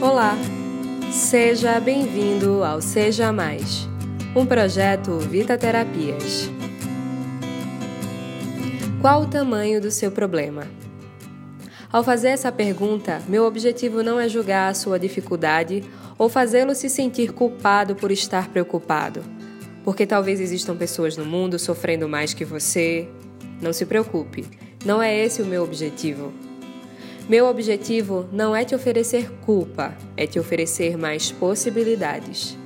Olá, seja bem-vindo ao Seja Mais, um projeto Vita Terapias. Qual o tamanho do seu problema? Ao fazer essa pergunta, meu objetivo não é julgar a sua dificuldade ou fazê-lo se sentir culpado por estar preocupado, porque talvez existam pessoas no mundo sofrendo mais que você. Não se preocupe, não é esse o meu objetivo. Meu objetivo não é te oferecer culpa, é te oferecer mais possibilidades.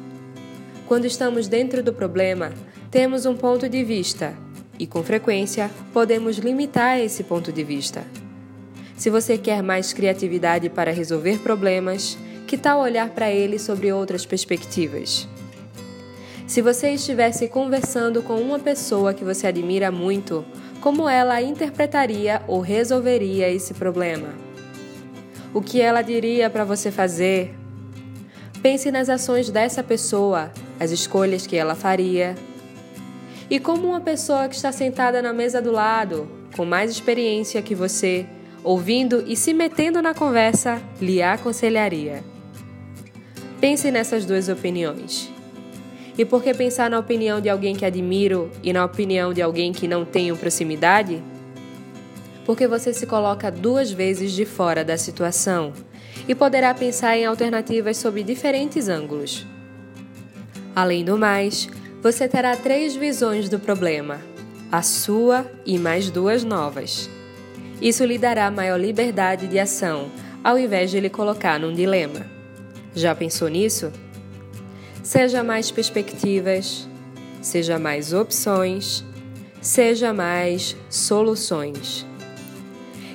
Quando estamos dentro do problema, temos um ponto de vista e, com frequência, podemos limitar esse ponto de vista. Se você quer mais criatividade para resolver problemas, que tal olhar para ele sobre outras perspectivas? Se você estivesse conversando com uma pessoa que você admira muito, como ela interpretaria ou resolveria esse problema? O que ela diria para você fazer. Pense nas ações dessa pessoa, as escolhas que ela faria. E como uma pessoa que está sentada na mesa do lado, com mais experiência que você, ouvindo e se metendo na conversa, lhe aconselharia. Pense nessas duas opiniões. E por que pensar na opinião de alguém que admiro e na opinião de alguém que não tenho proximidade? Porque você se coloca duas vezes de fora da situação e poderá pensar em alternativas sob diferentes ângulos. Além do mais, você terá três visões do problema, a sua e mais duas novas. Isso lhe dará maior liberdade de ação, ao invés de lhe colocar num dilema. Já pensou nisso? Seja mais perspectivas, seja mais opções, seja mais soluções.